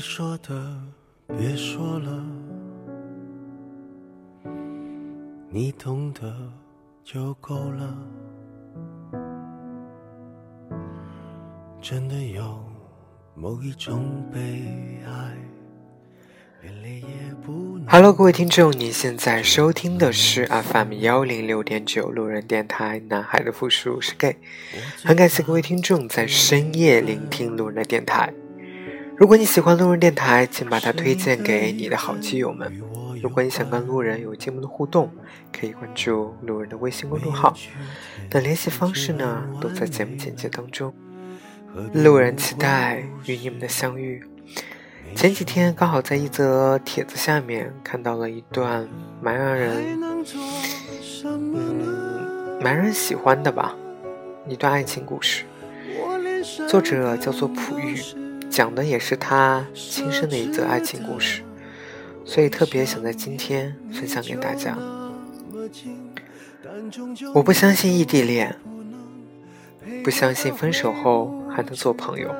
该说的别说了，你懂得就够了。真的有某一种悲哀。Hello，各位听众，你现在收听的是 FM 幺零六点九路人电台。男孩的复数是 gay，很感谢各位听众在深夜聆听路人电台。如果你喜欢路人电台，请把它推荐给你的好基友们。如果你想跟路人有节目的互动，可以关注路人的微信公众号。那联系方式呢，都在节目简介当中。路人期待与你们的相遇。前几天刚好在一则帖子下面看到了一段蛮让人，嗯，蛮让人喜欢的吧，一段爱情故事。作者叫做朴玉，讲的也是他亲身的一则爱情故事，所以特别想在今天分享给大家。我不相信异地恋，不相信分手后还能做朋友。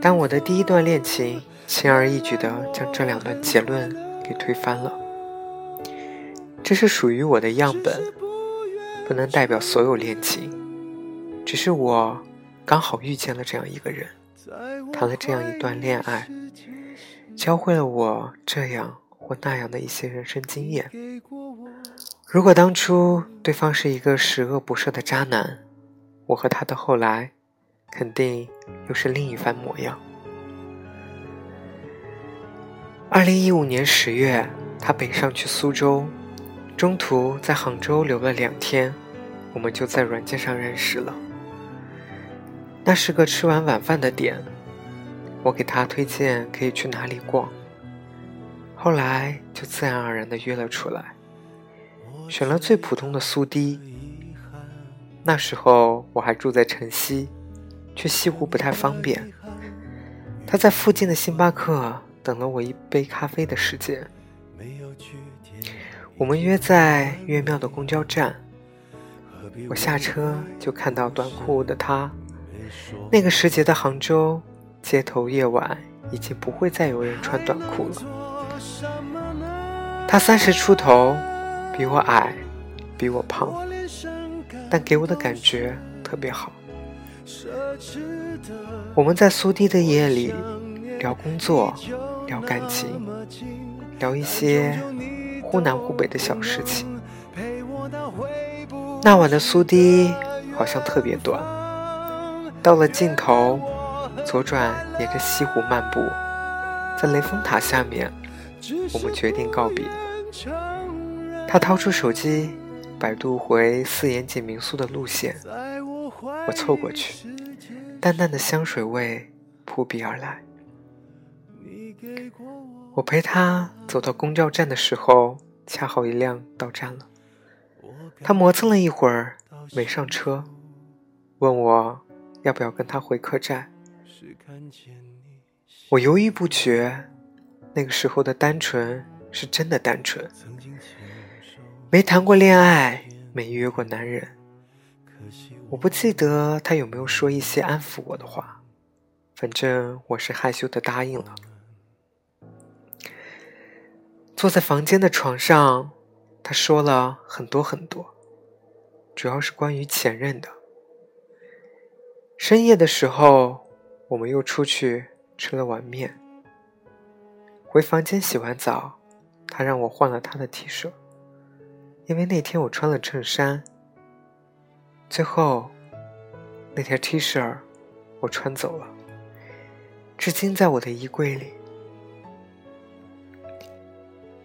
但我的第一段恋情。轻而易举地将这两段结论给推翻了。这是属于我的样本，不能代表所有恋情。只是我刚好遇见了这样一个人，谈了这样一段恋爱，教会了我这样或那样的一些人生经验。如果当初对方是一个十恶不赦的渣男，我和他的后来，肯定又是另一番模样。二零一五年十月，他北上去苏州，中途在杭州留了两天，我们就在软件上认识了。那是个吃完晚饭的点，我给他推荐可以去哪里逛，后来就自然而然的约了出来，选了最普通的苏堤。那时候我还住在城西，去西湖不太方便，他在附近的星巴克。等了我一杯咖啡的时间，我们约在岳庙的公交站。我下车就看到短裤的他。那个时节的杭州街头夜晚，已经不会再有人穿短裤了。他三十出头，比我矮，比我胖，但给我的感觉特别好。我们在苏堤的夜里聊工作。聊感情，聊一些忽南忽北的小事情。那晚的苏堤好像特别短，到了尽头，左转沿着西湖漫步，在雷峰塔下面，我们决定告别。他掏出手机，百度回四眼井民宿的路线，我凑过去，淡淡的香水味扑鼻而来。我陪他走到公交站的时候，恰好一辆到站了。他磨蹭了一会儿没上车，问我要不要跟他回客栈。我犹豫不决。那个时候的单纯是真的单纯，没谈过恋爱，没约过男人。我不记得他有没有说一些安抚我的话，反正我是害羞的答应了。坐在房间的床上，他说了很多很多，主要是关于前任的。深夜的时候，我们又出去吃了碗面。回房间洗完澡，他让我换了他的 T 恤，因为那天我穿了衬衫。最后，那条 T 恤我穿走了，至今在我的衣柜里。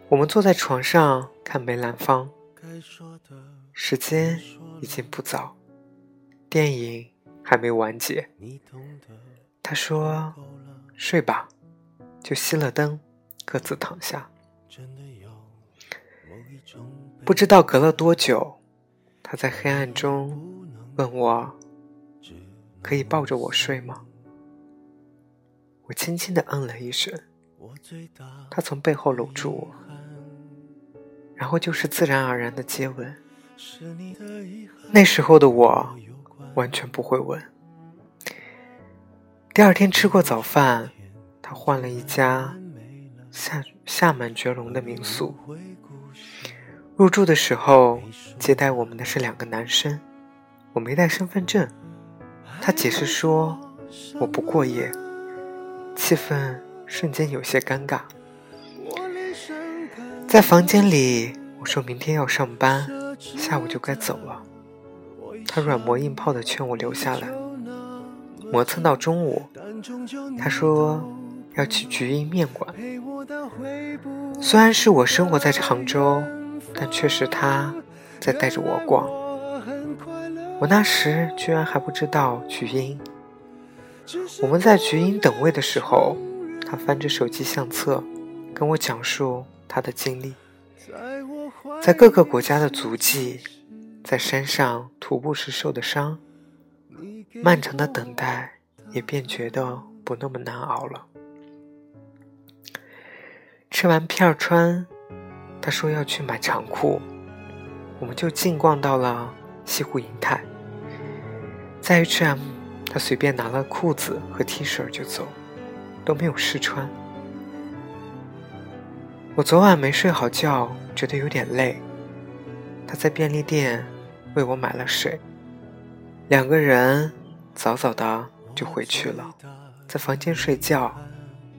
我们坐在床上看梅兰芳，时间已经不早，电影还没完结。他说：“睡吧。”就熄了灯，各自躺下。不知道隔了多久，他在黑暗中问我：“可以抱着我睡吗？”我轻轻的嗯了一声。他从背后搂住我。然后就是自然而然的接吻。那时候的我完全不会问。第二天吃过早饭，他换了一家厦厦门绝龙的民宿。入住的时候，接待我们的是两个男生，我没带身份证。他解释说我不过夜，气氛瞬间有些尴尬。在房间里，我说明天要上班，下午就该走了。他软磨硬泡的劝我留下来，磨蹭到中午。他说要去菊英面馆。虽然是我生活在杭州，但却是他在带着我逛。我那时居然还不知道菊英。我们在菊英等位的时候，他翻着手机相册，跟我讲述他的经历，在各个国家的足迹，在山上徒步时受的伤，漫长的等待也便觉得不那么难熬了。吃完片儿川，他说要去买长裤，我们就进逛到了西湖银泰，在 H&M，他随便拿了裤子和 T 恤就走，都没有试穿。我昨晚没睡好觉，觉得有点累，他在便利店为我买了水，两个人早早的就回去了，在房间睡觉，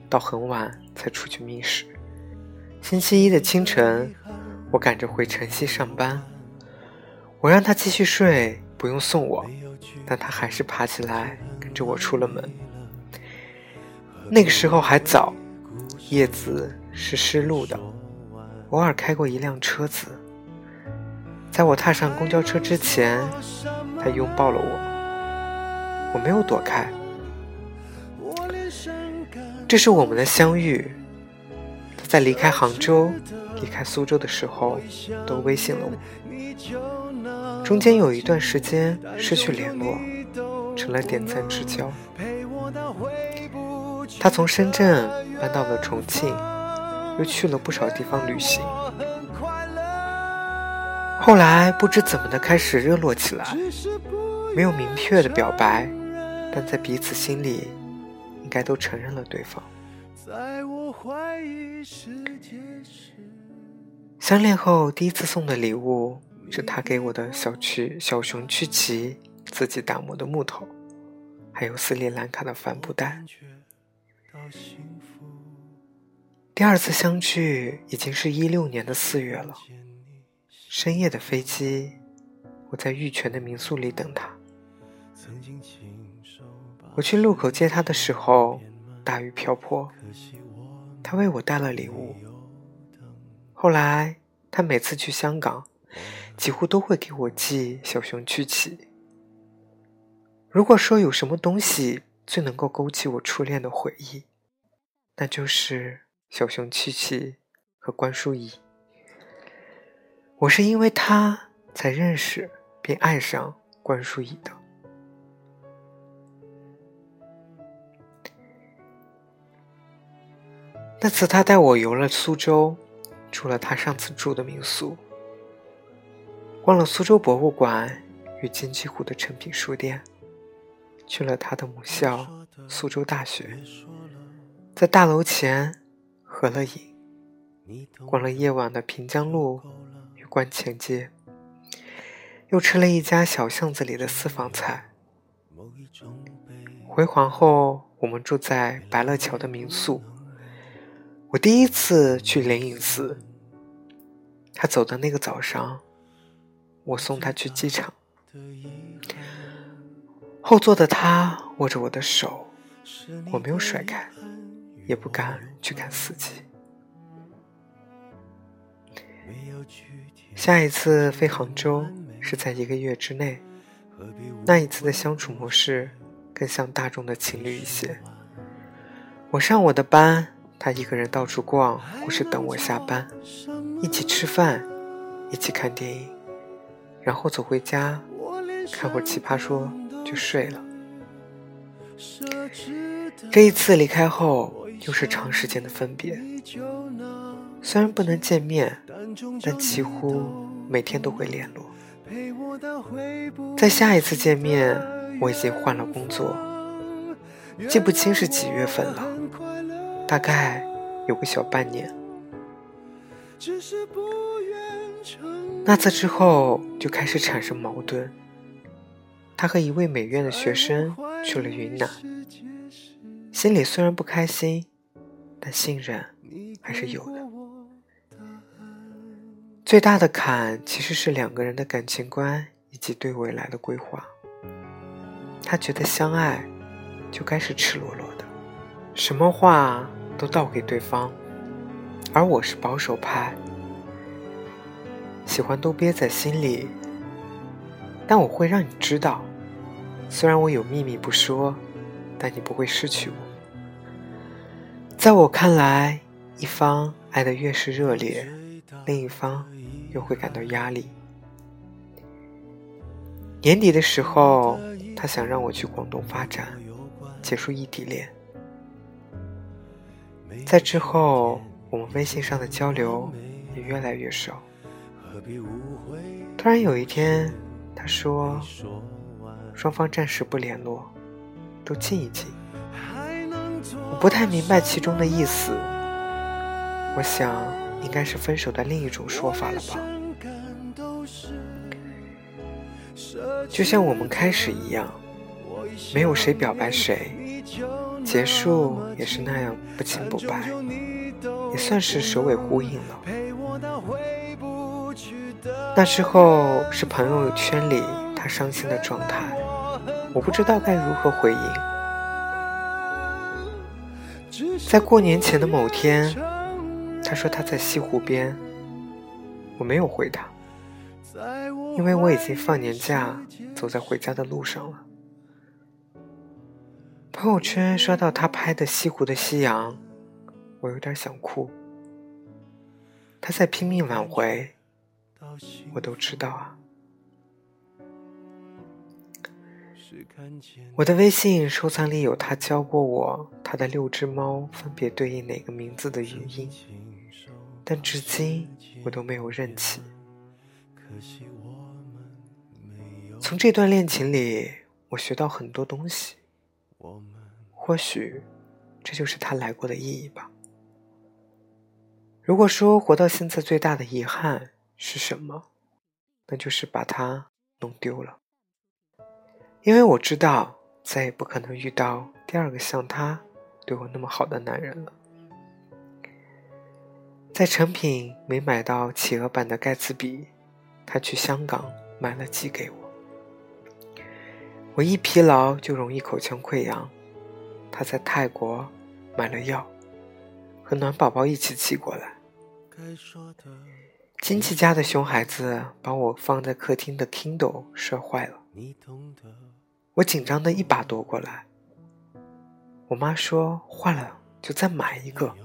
到很晚才出去觅食。星期一的清晨，我赶着回城西上班。我让他继续睡，不用送我，但他还是爬起来跟着我出了门。那个时候还早，叶子是湿漉的，偶尔开过一辆车子。在我踏上公交车之前，他拥抱了我，我没有躲开。这是我们的相遇。他在离开杭州、离开苏州的时候，都微信了我。中间有一段时间失去联络，成了点赞之交。他从深圳搬到了重庆，又去了不少地方旅行。后来不知怎么的开始热络起来，没有明确的表白，但在彼此心里，应该都承认了对方。相恋后第一次送的礼物是他给我的小曲小熊曲奇自己打磨的木头，还有斯里兰卡的帆布袋。第二次相聚已经是一六年的四月了，深夜的飞机，我在玉泉的民宿里等他。我去路口接他的时候。大雨瓢泼，他为我带了礼物。后来，他每次去香港，几乎都会给我寄小熊曲奇。如果说有什么东西最能够勾起我初恋的回忆，那就是小熊曲奇和关淑怡。我是因为他才认识并爱上关淑怡的。那次他带我游了苏州，住了他上次住的民宿，逛了苏州博物馆与金鸡湖的诚品书店，去了他的母校苏州大学，在大楼前合了影，逛了夜晚的平江路观前街，又吃了一家小巷子里的私房菜。回黄后，我们住在白乐桥的民宿。我第一次去灵隐寺，他走的那个早上，我送他去机场。后座的他握着我的手，我没有甩开，也不敢去看司机。下一次飞杭州是在一个月之内，那一次的相处模式更像大众的情侣一些。我上我的班。他一个人到处逛，或是等我下班，一起吃饭，一起看电影，然后走回家，看会《奇葩说》就睡了。这一次离开后，又是长时间的分别。虽然不能见面，但几乎每天都会联络。在下一次见面，我已经换了工作，记不清是几月份了。大概有个小半年。那次之后就开始产生矛盾。他和一位美院的学生去了云南，心里虽然不开心，但信任还是有的。最大的坎其实是两个人的感情观以及对未来的规划。他觉得相爱就该是赤裸裸的，什么话都倒给对方，而我是保守派，喜欢都憋在心里。但我会让你知道，虽然我有秘密不说，但你不会失去我。在我看来，一方爱得越是热烈，另一方又会感到压力。年底的时候，他想让我去广东发展，结束异地恋。在之后，我们微信上的交流也越来越少。突然有一天。他说：“双方暂时不联络，都静一静。”我不太明白其中的意思。我想，应该是分手的另一种说法了吧。就像我们开始一样，没有谁表白谁，结束也是那样不清不白，也算是首尾呼应了。那之后是朋友圈里他伤心的状态，我不知道该如何回应。在过年前的某天，他说他在西湖边，我没有回他，因为我已经放年假，走在回家的路上了。朋友圈刷到他拍的西湖的夕阳，我有点想哭。他在拼命挽回。我都知道啊。我的微信收藏里有他教过我他的六只猫分别对应哪个名字的语音，但至今我都没有认起。从这段恋情里，我学到很多东西。或许，这就是他来过的意义吧。如果说活到现在最大的遗憾，是什么？那就是把他弄丢了。因为我知道再也不可能遇到第二个像他对我那么好的男人了。在成品没买到企鹅版的盖茨比，他去香港买了寄给我。我一疲劳就容易口腔溃疡，他在泰国买了药，和暖宝宝一起寄过来。亲戚家的熊孩子把我放在客厅的 Kindle 摔坏了，我紧张的一把夺过来。我妈说坏了就再买一个。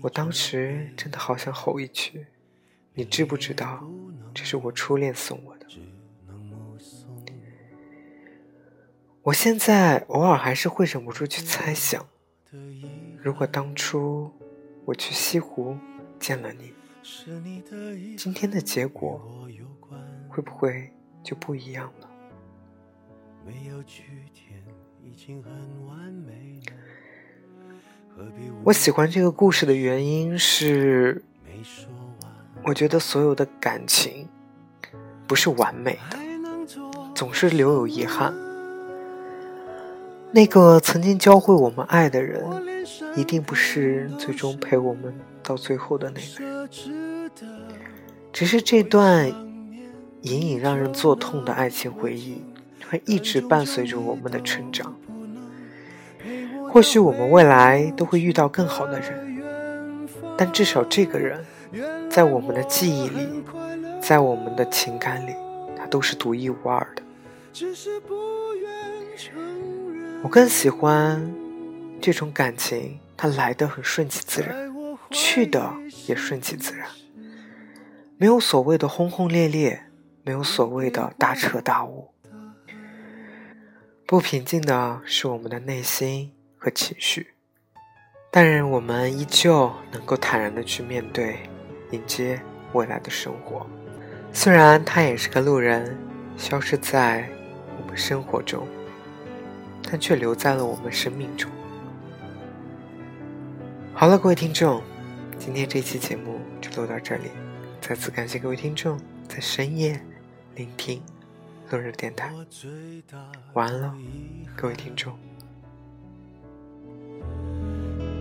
我当时真的好想吼一句：“你知不知道这是我初恋送我的？”我现在偶尔还是会忍不住去猜想，如果当初我去西湖见了你。今天的结果会不会就不一样了没有去天已经很完美？我喜欢这个故事的原因是，我觉得所有的感情不是完美的，总是留有遗憾。那个曾经教会我们爱的人，一定不是最终陪我们到最后的那个人。只是这段隐隐让人作痛的爱情回忆，会一直伴随着我们的成长。或许我们未来都会遇到更好的人，但至少这个人，在我们的记忆里，在我们的情感里，他都是独一无二的。我更喜欢这种感情，它来的很顺其自然，去的也顺其自然，没有所谓的轰轰烈烈，没有所谓的大彻大悟。不平静的是我们的内心和情绪，但愿我们依旧能够坦然的去面对，迎接未来的生活。虽然他也是个路人，消失在我们生活中。但却留在了我们生命中。好了，各位听众，今天这期节目就录到这里。再次感谢各位听众在深夜聆听落日电台。晚安了，各位听众。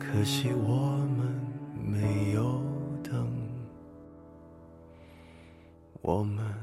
可惜我们没有等，我们。